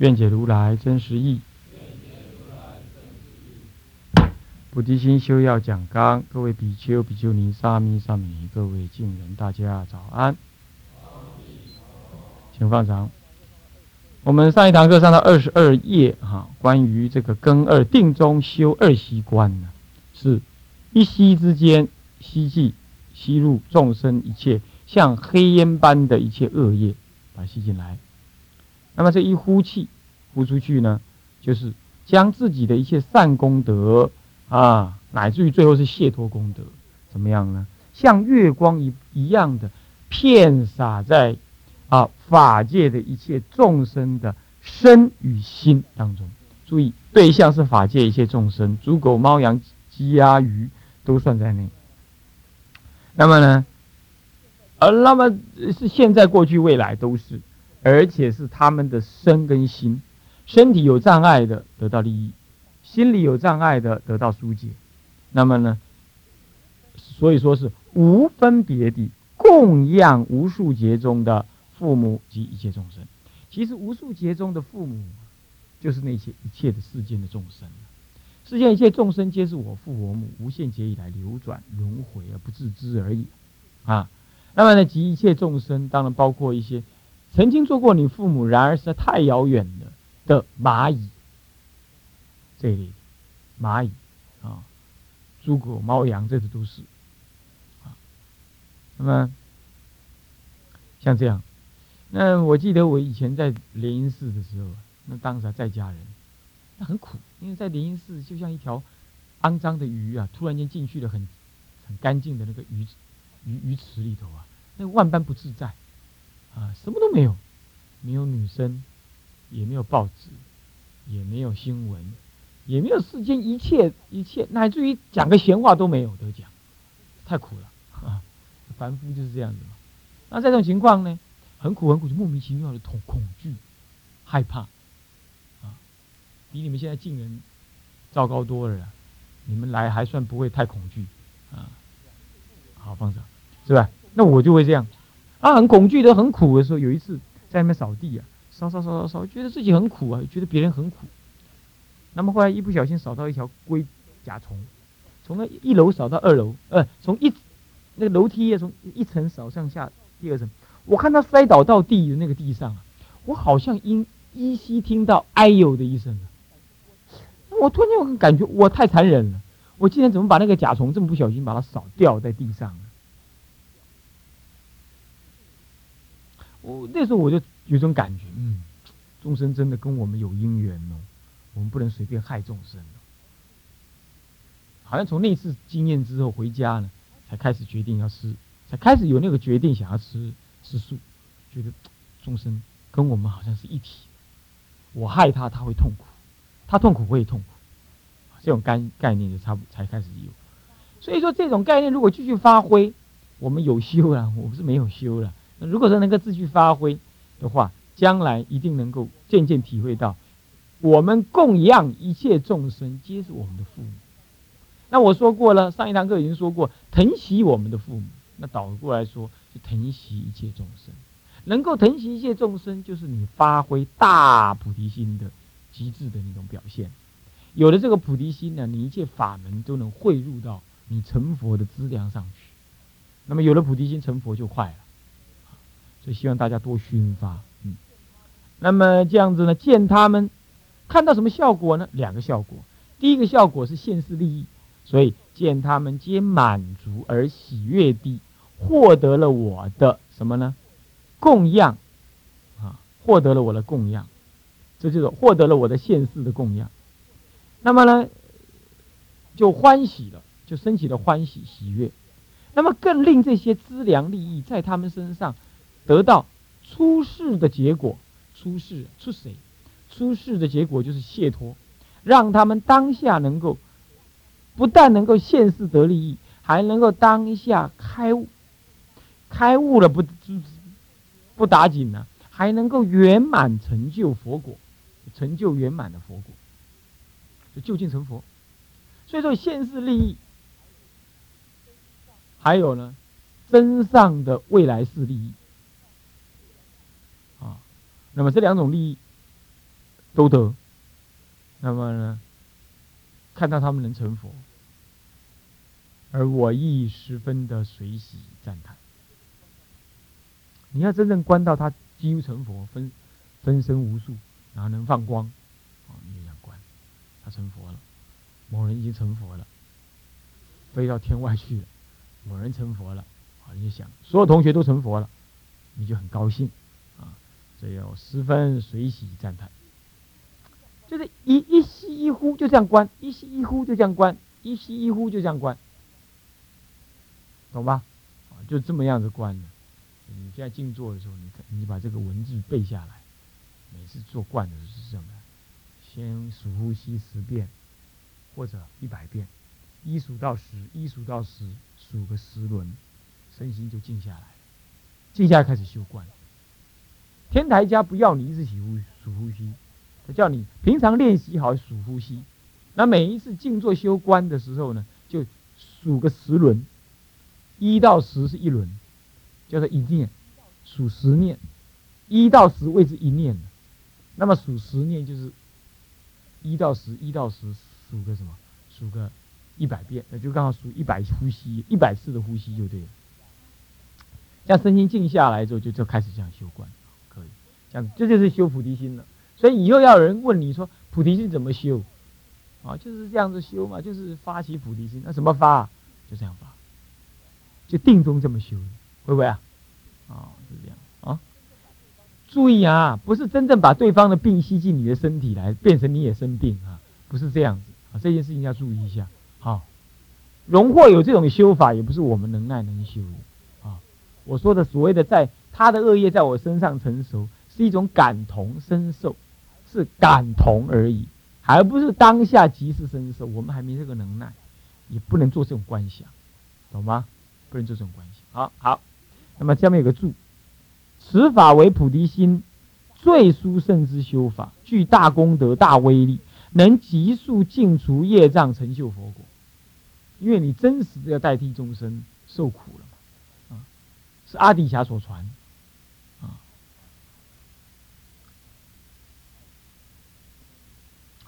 愿解如来真实义。菩提心修要讲纲，各位比丘、比丘尼、沙弥、沙弥尼，各位敬人，大家早安。请放长。我们上一堂课上到二十二页，哈，关于这个根二定中修二息观呢，是一息之间吸气吸入众生一切像黑烟般的一切恶业，把它吸进来。那么这一呼气，呼出去呢，就是将自己的一切善功德啊，乃至于最后是解脱功德，怎么样呢？像月光一一样的遍洒在啊法界的一切众生的身与心当中。注意，对象是法界一切众生，猪狗猫羊鸡鸭鱼都算在内。那么呢，呃，那么是现在、过去、未来都是。而且是他们的身跟心，身体有障碍的得到利益，心里有障碍的得到疏解。那么呢，所以说是无分别的供养无数劫中的父母及一切众生。其实无数劫中的父母，就是那些一切的世间的众生。世间一切众生皆是我父我母，无限劫以来流转轮回而不自知而已。啊，那么呢，及一切众生，当然包括一些。曾经做过你父母，然而是太遥远的的蚂蚁，这里蚂蚁啊，猪狗猫羊，这些都是啊。那么像这样，那我记得我以前在莲因寺的时候，那当时还在家人，那很苦，因为在莲因寺就像一条肮脏的鱼啊，突然间进去了很很干净的那个鱼鱼鱼池里头啊，那万般不自在。啊，什么都没有，没有女生，也没有报纸，也没有新闻，也没有世间一切一切，乃至于讲个闲话都没有得讲，太苦了啊！凡夫就是这样子嘛。那这种情况呢，很苦很苦，就莫名其妙的恐恐惧、害怕啊，比你们现在进人糟糕多了。你们来还算不会太恐惧啊。好，放手，是吧？那我就会这样。啊，很恐惧的，很苦的时候，有一次在那边扫地啊，扫扫扫扫扫，觉得自己很苦啊，觉得别人很苦。那么后来一不小心扫到一条龟甲虫，从那一楼扫到二楼，呃，从一那个楼梯也，从一层扫上下第二层，我看他摔倒到地的那个地上啊，我好像因依稀听到哎呦的一声我突然间感觉我太残忍了，我今天怎么把那个甲虫这么不小心把它扫掉在地上？我那时候我就有种感觉，嗯，众生真的跟我们有因缘哦，我们不能随便害众生。好像从那次经验之后回家呢，才开始决定要吃，才开始有那个决定想要吃吃素，觉得众生跟我们好像是一体，我害他他会痛苦，他痛苦我也痛苦，这种概概念就差不才开始有。所以说这种概念如果继续发挥，我们有修了，我不是没有修了。如果说能够继续发挥的话，将来一定能够渐渐体会到，我们供养一切众生皆是我们的父母。那我说过了，上一堂课已经说过，疼惜我们的父母。那倒过来说，就疼惜一切众生。能够疼惜一切众生，就是你发挥大菩提心的极致的那种表现。有了这个菩提心呢，你一切法门都能汇入到你成佛的资粮上去。那么有了菩提心，成佛就快了。所以希望大家多熏发，嗯，那么这样子呢，见他们看到什么效果呢？两个效果，第一个效果是现世利益，所以见他们皆满足而喜悦地获得了我的什么呢？供养，啊，获得了我的供养，这就是获得了我的现世的供养。那么呢，就欢喜了，就升起了欢喜喜悦。那么更令这些资粮利益在他们身上。得到出世的结果，出世出谁？出世的结果就是解脱，让他们当下能够不但能够现世得利益，还能够当下开悟。开悟了不不打紧呢，还能够圆满成就佛果，成就圆满的佛果，就就近成佛。所以说现世利益，还有呢，真上的未来世利益。那么这两种利益都得，那么呢，看到他们能成佛，而我亦十分的随喜赞叹。你要真正观到他几乎成佛，分分身无数，然后能放光，啊，你就想观，他成佛了，某人已经成佛了，飞到天外去了，某人成佛了，啊，你就想所有同学都成佛了，你就很高兴，所以我十分随喜赞叹，就是一一吸一呼就这样观，一吸一呼就这样观，一吸一呼就这样观，懂吧？啊，就这么样子观的。你现在静坐的时候，你你把这个文字背下来。每次做惯的是什么？先数呼吸十遍，或者一百遍，一数到十，一数到十，数个十轮，身心就静下来了。静下来开始修观。天台家不要你一直数呼数呼吸，他叫你平常练习好数呼吸。那每一次静坐修观的时候呢，就数个十轮，一到十是一轮。叫做一念，数十念，一到十谓之一念那么数十念就是一到十，一到十数个什么？数个一百遍，那就刚好数一百呼吸，一百次的呼吸就对了。这样身心静下来之后，就就开始这样修观，这样这就是修菩提心了。所以以后要有人问你说菩提心怎么修？啊，就是这样子修嘛，就是发起菩提心。那怎么发？就这样发，就定中这么修。会不会啊？啊，是这样啊。注意啊，不是真正把对方的病吸进你的身体来，变成你也生病啊，不是这样子啊。这件事情要注意一下。好，荣获有这种修法，也不是我们能耐能修的啊。我说的所谓的在他的恶业在我身上成熟，是一种感同身受，是感同而已，还不是当下即时身受。我们还没这个能耐，也不能做这种观想，懂吗？不能做这种观想。好好。那么下面有个注，此法为菩提心最殊胜之修法，具大功德、大威力，能急速尽除业障，成就佛果。因为你真实的要代替众生受苦了嘛，啊，是阿底峡所传，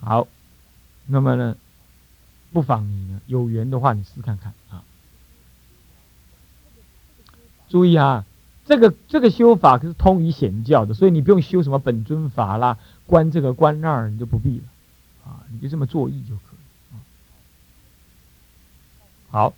好，那么呢，不妨你呢有缘的话，你试看看啊。注意啊，这个这个修法可是通于显教的，所以你不用修什么本尊法啦，观这个观那儿，你就不必了，啊，你就这么做意就可以。好，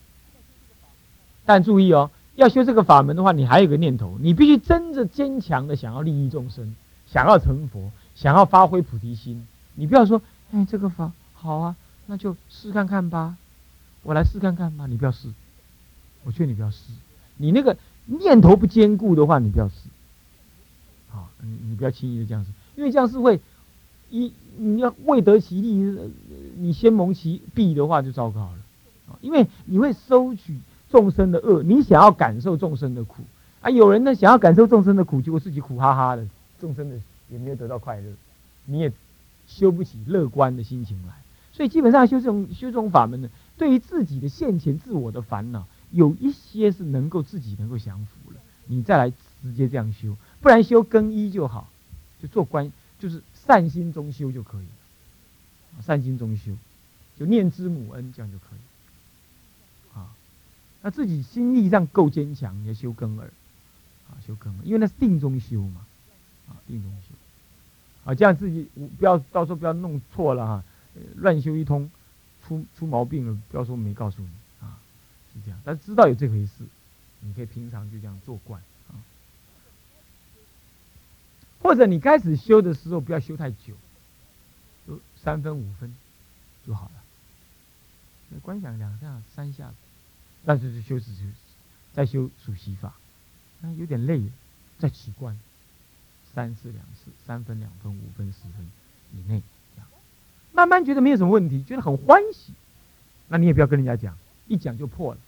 但注意哦，要修这个法门的话，你还有个念头，你必须真的坚强的想要利益众生，想要成佛，想要发挥菩提心。你不要说，哎，这个法好啊，那就试看看吧，我来试看看吧。你不要试，我劝你不要试，你那个。念头不坚固的话，你不要试。好，你你不要轻易的这样试，因为这样是会一你要未得其利，你先蒙其弊的话就糟糕了。因为你会收取众生的恶，你想要感受众生的苦啊。有人呢想要感受众生的苦，结果自己苦哈哈的，众生的也没有得到快乐，你也修不起乐观的心情来。所以基本上修这种修这种法门呢，对于自己的现前自我的烦恼。有一些是能够自己能够降服了，你再来直接这样修，不然修更一就好，就做观，就是善心中修就可以了，善心中修，就念知母恩这样就可以，啊，那自己心力上够坚强，你要修更二，啊，修更二，因为那是定中修嘛，啊，定中，啊，这样自己不要到时候不要弄错了哈，乱修一通，出出毛病了，不要说没告诉你啊。是这样，但知道有这回事，你可以平常就这样做惯啊。或者你开始修的时候，不要修太久，就三分五分就好了。观想两下三下，但是修止修，再修数息法，那有点累，再习惯，三次两次，三分两分五分十分，以内，这样，慢慢觉得没有什么问题，觉得很欢喜，那你也不要跟人家讲，一讲就破了，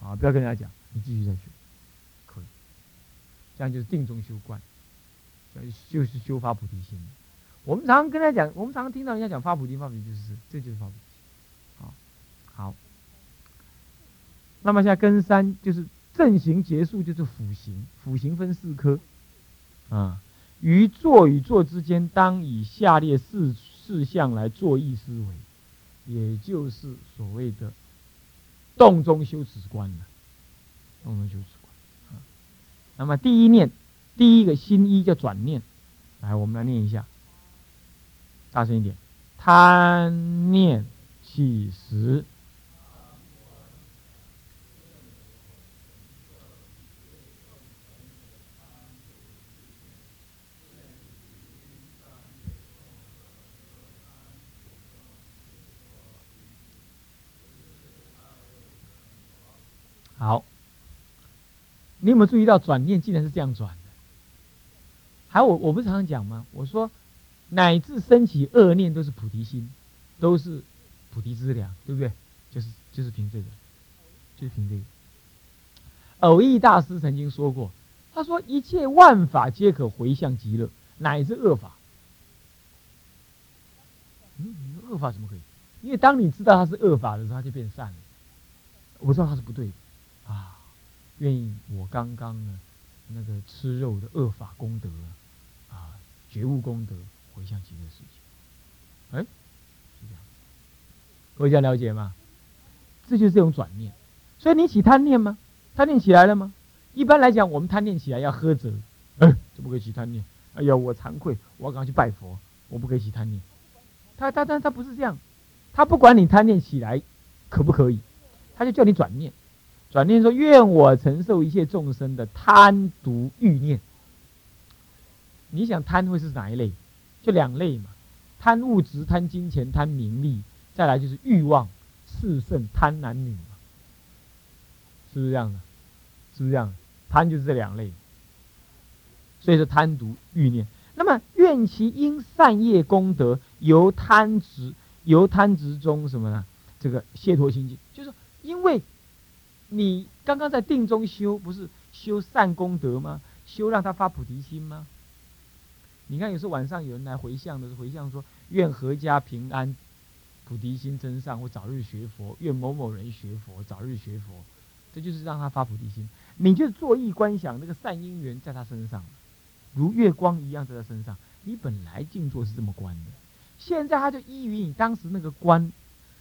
啊，不要跟人家讲，你继续再学，可以，这样就是定中修观，就是修发菩提心。我们常常跟他讲，我们常常听到人家讲发菩提，发菩提就是，这就是发菩提，好，好。那么现在根三就是正行结束，就是辅行，辅行分四科，啊。于坐与坐之间，当以下列四事项来做意思维，也就是所谓的洞中修止观了。动中修止观啊。那么第一念，第一个心一叫转念，来，我们来念一下，大声一点，贪念起时。好，你有没有注意到转念竟然是这样转的？还有我我不是常常讲吗？我说乃至升起恶念都是菩提心，都是菩提之粮，对不对？就是就是凭这个，就是凭这个。偶益大师曾经说过，他说一切万法皆可回向极乐，乃至恶法。嗯，恶法怎么可以？因为当你知道它是恶法的时候，它就变善了。我知道它是不对的。愿意我刚刚呢，那个吃肉的恶法功德啊，觉悟功德回向极乐世界，哎，是这样，各位家了解吗？这就是这种转念，所以你起贪念吗？贪念起来了吗？一般来讲，我们贪念起来要喝责，哎，怎么可以起贪念？哎呀，我惭愧，我要赶快去拜佛，我不可以起贪念。他他他他不是这样，他不管你贪念起来可不可以，他就叫你转念。转念说：“愿我承受一切众生的贪毒欲念。”你想贪会是哪一类？就两类嘛，贪物质、贪金钱、贪名利，再来就是欲望炽盛，贪男女嘛，是不是这样的？是不是这样？贪就是这两类，所以说贪毒欲念。那么愿其因善业功德，由贪执由贪执中什么呢？这个解脱心境，就是因为。你刚刚在定中修，不是修善功德吗？修让他发菩提心吗？你看，有时候晚上有人来回向的，是回向说愿阖家平安，菩提心增上，或早日学佛；愿某某人学佛，早日学佛。这就是让他发菩提心。你就坐意观想那个善因缘在他身上，如月光一样在他身上。你本来静坐是这么观的，现在他就依于你当时那个观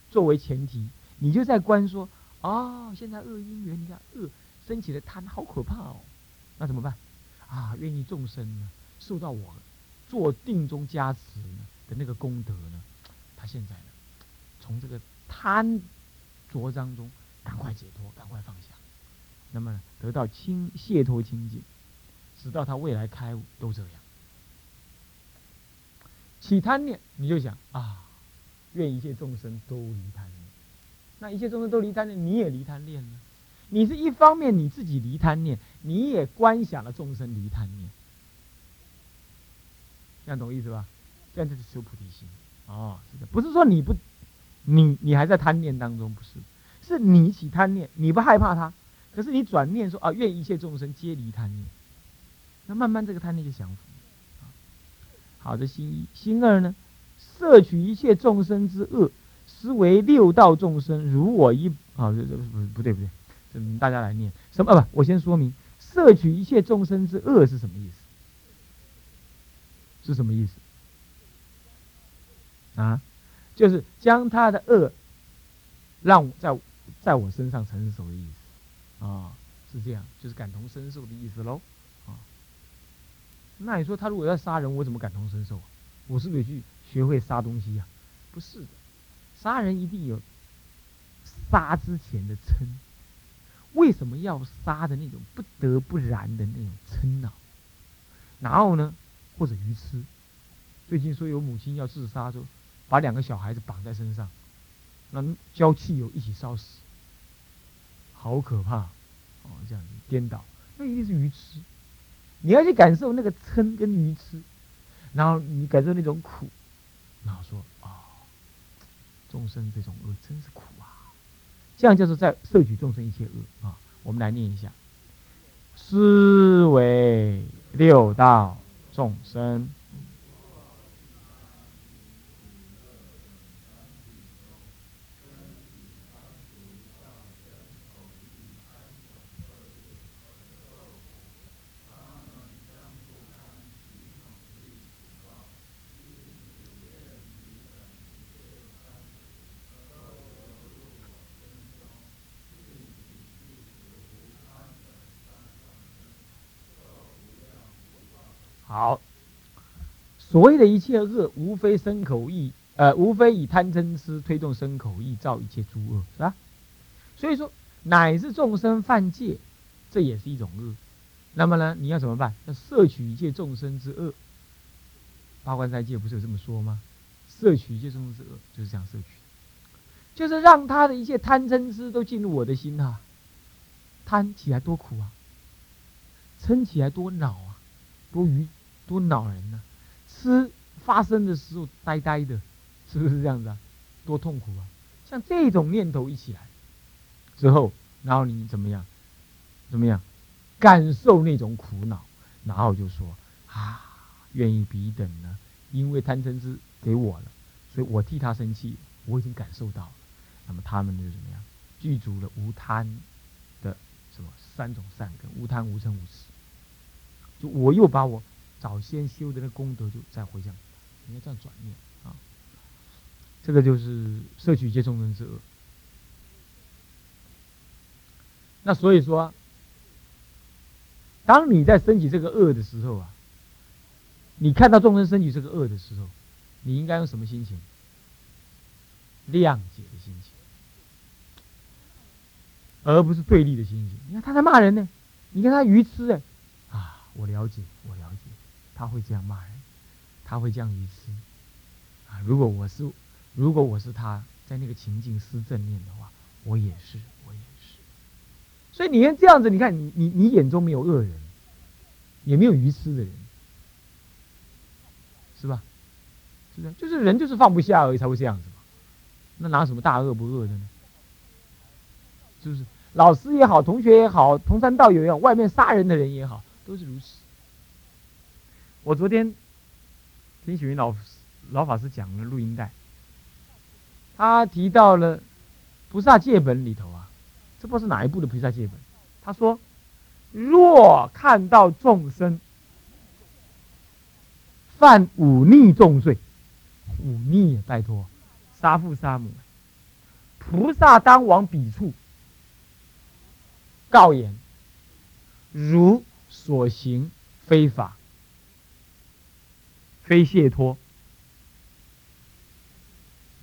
作为前提，你就在观说。哦，现在恶因缘，你看恶升起的贪，好可怕哦。那怎么办？啊，愿意众生呢，受到我做定中加持呢的那个功德呢，他现在呢，从这个贪着当中赶快解脱，赶快放下，那么得到清解脱清净，直到他未来开悟都这样。起贪念，你就想啊，愿一切众生都离贪念。那一切众生都离贪念，你也离贪念了？你是一方面你自己离贪念，你也观想了众生离贪念，这样懂意思吧？这样就是修菩提心哦，是的，不是说你不，你你还在贪念当中，不是，是你起贪念，你不害怕他，可是你转念说啊，愿一切众生皆离贪念，那慢慢这个贪念就降服。好的，心一，心二呢，摄取一切众生之恶。思为六道众生如我一啊，这这不不对不对，这大家来念什么啊？不，我先说明，摄取一切众生之恶是什么意思？是什么意思？啊，就是将他的恶让在在我身上承受的意思啊，是这样，就是感同身受的意思喽啊。那你说他如果要杀人，我怎么感同身受啊？我是不是去学会杀东西呀？不是的。杀人一定有杀之前的嗔，为什么要杀的那种不得不然的那种嗔呢？然后呢，或者愚痴？最近说有母亲要自杀，说把两个小孩子绑在身上，那浇汽油一起烧死，好可怕！哦，这样子颠倒，那一定是愚痴。你要去感受那个嗔跟愚痴，然后你感受那种苦，然后说，众生这种恶真是苦啊！这样就是在摄取众生一切恶啊。我们来念一下：思维六道众生。好，所谓的一切恶，无非身口意，呃，无非以贪嗔痴推动身口意造一切诸恶，是吧？所以说，乃至众生犯戒，这也是一种恶。那么呢，你要怎么办？要摄取一切众生之恶。八关斋戒不是有这么说吗？摄取一切众生之恶，就是这样摄取，就是让他的一切贪嗔痴都进入我的心哈。贪起来多苦啊，嗔起来多恼啊，多愚。多恼人呢！吃发生的时候呆呆的，是不是这样子啊？多痛苦啊！像这种念头一起来之后，然后你怎么样？怎么样？感受那种苦恼，然后就说啊，愿意彼等呢？因为贪嗔痴给我了，所以我替他生气，我已经感受到了。那么他们就怎么样？具足了无贪的什么三种善根：无贪、无嗔、无痴。就我又把我。早先修的那功德就再回向，应该这样转念啊。这个就是摄取一切众生之恶。那所以说，当你在升起这个恶的时候啊，你看到众生升起这个恶的时候，你应该用什么心情？谅解的心情，而不是对立的心情。你看他在骂人呢，你看他愚痴哎，啊，我了解，我了解。他会这样骂人，他会这样愚痴啊！如果我是，如果我是他在那个情境施正念的话，我也是，我也是。所以你看这样子，你看你你你眼中没有恶人，也没有愚痴的人，是吧？是不是？就是人就是放不下而已才会这样子嘛。那拿什么大恶不恶的呢？是不是？老师也好，同学也好，同山道友也好，外面杀人的人也好，都是如此。我昨天听许云老老法师讲的录音带，他提到了《菩萨戒本》里头啊，这不是哪一部的《菩萨戒本》？他说：“若看到众生犯忤逆重罪，忤逆，拜托，杀父杀母，菩萨当往彼处告言：如所行非法。”非解脱，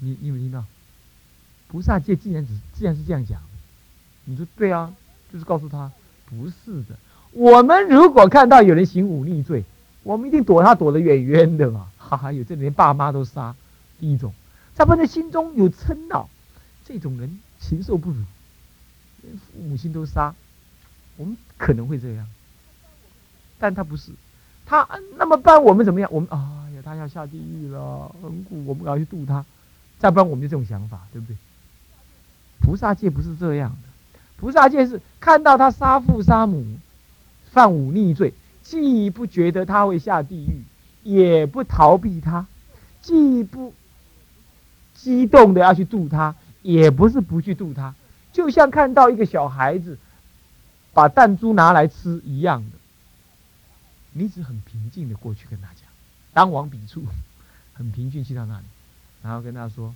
你你有没有听到？菩萨戒既然只既然是这样讲，你说对啊，就是告诉他不是的。我们如果看到有人行忤逆罪，我们一定躲他躲得远远的嘛。哈哈，有这连爸妈都杀，第一种，他们的心中有嗔恼，这种人禽兽不如，连父母亲都杀，我们可能会这样，但他不是。他那么办我们怎么样？我们啊，他要下地狱了，很苦，我们要去度他。再不然我们就这种想法，对不对？菩萨戒不是这样的，菩萨戒是看到他杀父杀母，犯忤逆罪，既不觉得他会下地狱，也不逃避他，既不激动的要去度他，也不是不去度他，就像看到一个小孩子把弹珠拿来吃一样的。你只很平静的过去跟他，当往彼处，很平静去到那里，然后跟他说：“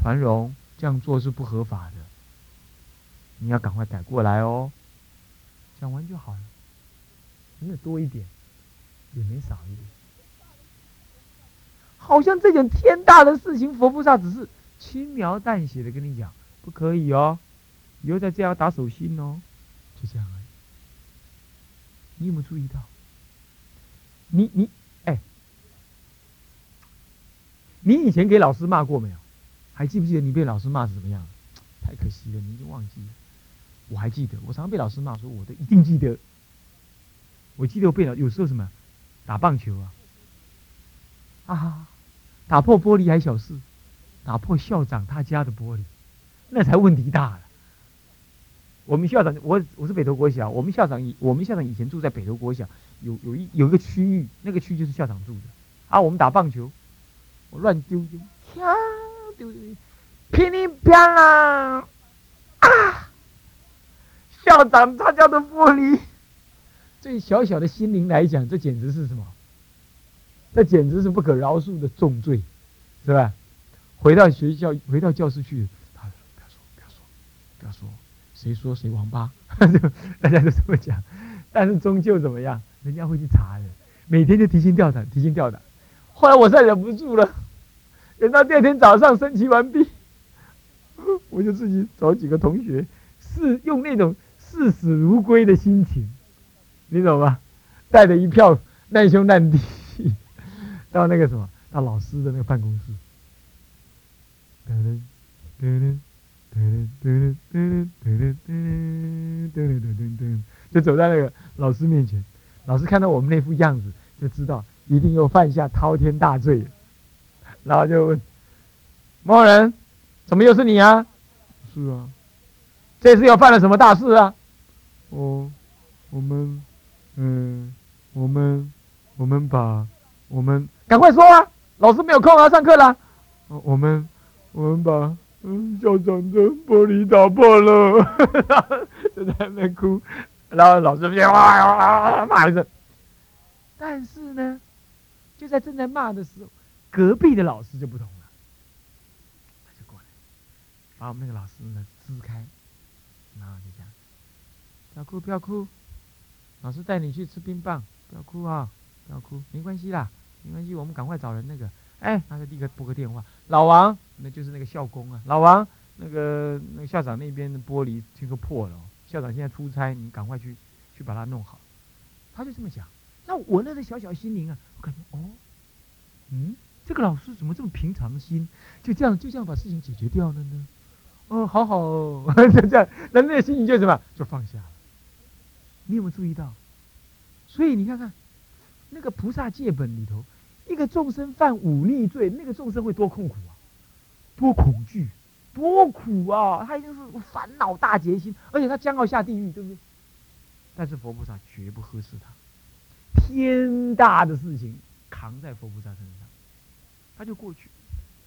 传荣这样做是不合法的，你要赶快改过来哦。”讲完就好了，没有多一点，也没少一点，好像这种天大的事情，佛菩萨只是轻描淡写的跟你讲，不可以哦，以后再这样打手心哦，就这样而已。你有没有注意到？你你哎，你以前给老师骂过没有？还记不记得你被老师骂是怎么样？太可惜了，你已经忘记了。我还记得，我常常被老师骂，说我都一定记得。我记得我被老有时候什么打棒球啊，啊，打破玻璃还小事，打破校长他家的玻璃，那才问题大了。我们校长，我我是北投国小，我们校长以我们校长以前住在北投国小，有有一有一个区域，那个区就是校长住的啊。我们打棒球，我乱丢丢，啪丢丢，噼里啪啦啊！校长他家的玻璃，对小小的心灵来讲，这简直是什么？这简直是不可饶恕的重罪，是吧？回到学校，回到教室去，他说：“不要说，不要说，不要说，谁说谁王八？” 大家都这么讲，但是终究怎么样？人家会去查的，每天就提心吊胆，提心吊胆。后来我再忍不住了，等到第二天早上升旗完毕，我就自己找几个同学，是用那种视死如归的心情，你懂吗？带着一票难兄难弟。到那个什么，到老师的那个办公室，噔噔噔噔噔噔噔噔噔噔，就走在那个老师面前。老师看到我们那副样子，就知道一定又犯下滔天大罪。然后就问：“某人，怎么又是你啊？”“是啊，这次又犯了什么大事啊？”“哦，我们，嗯，我们，我们把，我们。”赶快说啊！老师没有空啊，上课了。我们我们把嗯校长的玻璃打破了，就在那边哭。然后老师哇哇骂一声。但是呢，就在正在骂的时候，隔壁的老师就不同了，他就过来，把我们那个老师呢支开，然后就讲：不要哭，不要哭，老师带你去吃冰棒，不要哭啊，不要哭，没关系啦。没关系，我们赶快找人那个，哎，他就立刻拨个电话，老王，那就是那个校工啊，老王，那个那个校长那边的玻璃听说破了，校长现在出差，你赶快去去把它弄好。他就这么讲，那我那个小小心灵啊，感觉哦，嗯，这个老师怎么这么平常心，就这样就这样把事情解决掉了呢？哦，好好，哦，就这样，那那个心情就什么，就放下了。你有没有注意到？所以你看看那个菩萨戒本里头。一个众生犯忤逆罪，那个众生会多痛苦啊，多恐惧，多苦啊！他一定是烦恼大结心，而且他将要下地狱，对不对？但是佛菩萨绝不呵斥他，天大的事情扛在佛菩萨身上，他就过去，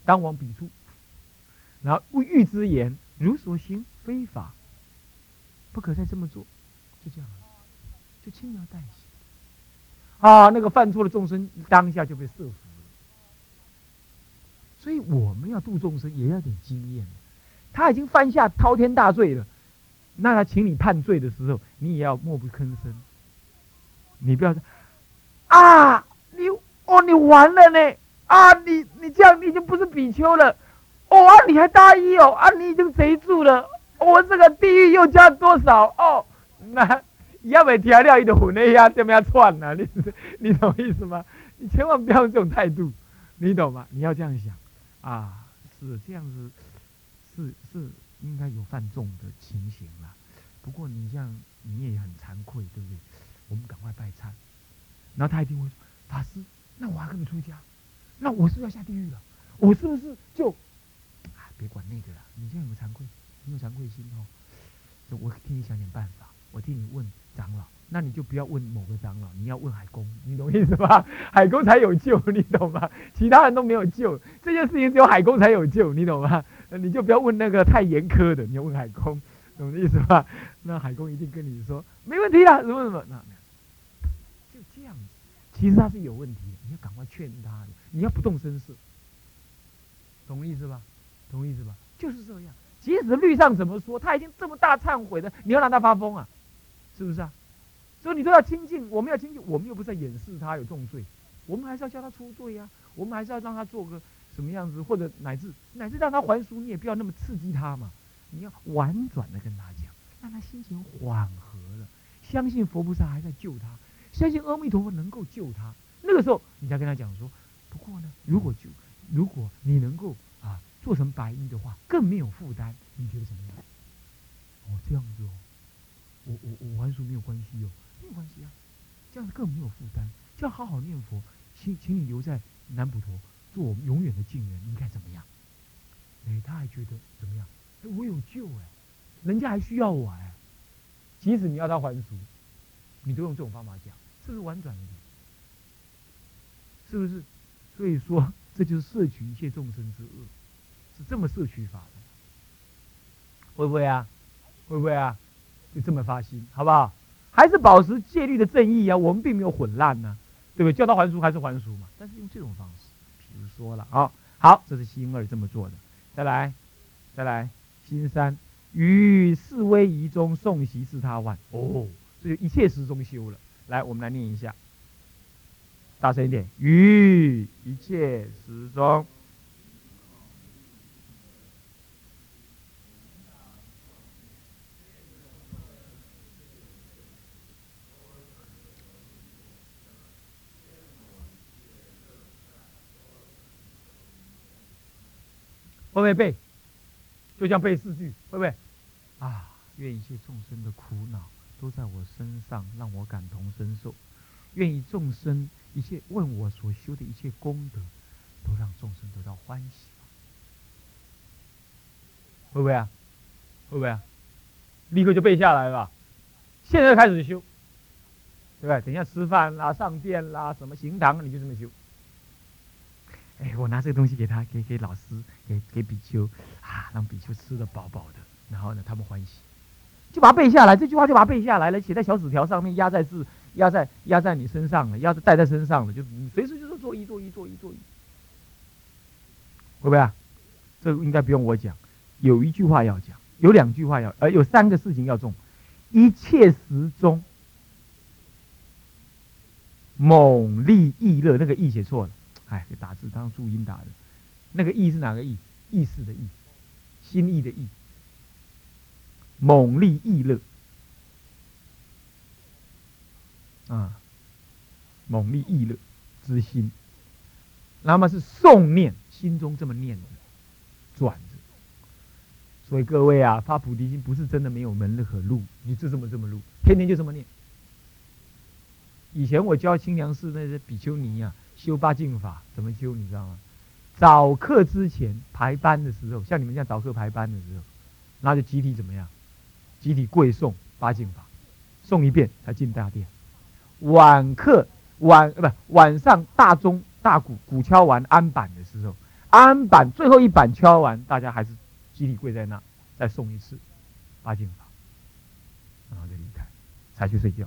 当往彼处，然后欲之言，如所行非法，不可再这么做，就这样，就轻描淡写。啊，那个犯错的众生当下就被设伏了。所以我们要度众生，也要点经验。他已经犯下滔天大罪了，那他请你判罪的时候，你也要默不吭声。你不要说啊，你哦，你完了呢啊，你你这样你已经不是比丘了哦啊，你还大意哦啊，你已经贼住了，我这个地狱又加多少哦那。要不调料一的混那下怎么样串呢？你你懂意思吗？你千万不要用这种态度，你懂吗？你要这样想，啊，是这样子，是是应该有犯众的情形了。不过你像你也很惭愧，对不对？我们赶快拜忏。然后他一定会说：“法师，那我还跟你出家？那我是不是要下地狱了？我是不是就……啊，别管那个了。你现在有惭愧，你有惭愧心哦。我替你想点办法，我替你问。”长老，那你就不要问某个长老，你要问海公，你懂意思吧？海公才有救，你懂吗？其他人都没有救，这件事情只有海公才有救，你懂吗？你就不要问那个太严苛的，你要问海公，懂意思吧？那海公一定跟你说没问题啊，什么什么，那。其实他是有问题的，你要赶快劝他，你要不动声色，懂意思吧？懂意思吧？就是这样。即使律上怎么说，他已经这么大忏悔的，你要让他发疯啊？是不是啊？所以你都要亲近，我们要亲近，我们又不是在掩饰他有重罪，我们还是要叫他出罪呀，我们还是要让他做个什么样子，或者乃至乃至让他还俗，你也不要那么刺激他嘛，你要婉转的跟他讲，让他心情缓和了，相信佛菩萨还在救他，相信阿弥陀佛能够救他，那个时候你再跟他讲说，不过呢，如果救如果你能够啊做成白衣的话，更没有负担，你觉得怎么样？哦，这样子哦。我我我还俗没有关系哦，没有关系啊，这样子更没有负担，这样好好念佛，请请你留在南普陀做我们永远的近人，应该怎么样？哎，他还觉得怎么样？哎，我有救哎，人家还需要我哎。即使你要他还俗，你都用这种方法讲，是不是婉转一点？是不是？所以说，这就是摄取一切众生之恶，是这么摄取法的，会不会啊？会不会啊？就这么发心，好不好？还是保持戒律的正义啊？我们并没有混乱呢，对不对？叫他还俗还是还俗嘛？但是用这种方式，比如说了啊，好，这是心二这么做的。再来，再来，心三于四威仪中送习四他万哦，这就一切时中修了。来，我们来念一下，大声一点，于一切时中。会不会背？就像背四句，会不会？啊，愿一切众生的苦恼都在我身上，让我感同身受；愿意众生一切问我所修的一切功德，都让众生得到欢喜。会不会啊？会不会啊？立刻就背下来了。现在开始修，对不对？等一下吃饭啦、上殿啦、什么行堂，你就这么修。哎，我拿这个东西给他，给给老师，给给比丘，啊，让比丘吃的饱饱的，然后呢，他们欢喜，就把它背下来，这句话就把它背下来了，写在小纸条上面，压在字，压在压在你身上了，压在带在身上了，就随时就是做一做一做一做一，会不会啊？这应该不用我讲，有一句话要讲，有两句话要，呃，有三个事情要重，一切时中，猛力易乐，那个易写错了。哎，打字当注音打的，那个意是哪个意？意识的意，心意的意。猛力易乐啊，猛力易乐之心，那么是诵念，心中这么念的，转着。所以各位啊，发菩提心不是真的没有门可入，你就这么这么入，天天就这么念。以前我教清凉寺那些比丘尼啊。修八敬法怎么修？你知道吗？早课之前排班的时候，像你们这样早课排班的时候，那就集体怎么样？集体跪诵八敬法，诵一遍才进大殿。晚课晚呃不晚上大钟大鼓鼓敲完安板的时候，安板最后一板敲完，大家还是集体跪在那，再诵一次八敬法，然后就离开，才去睡觉。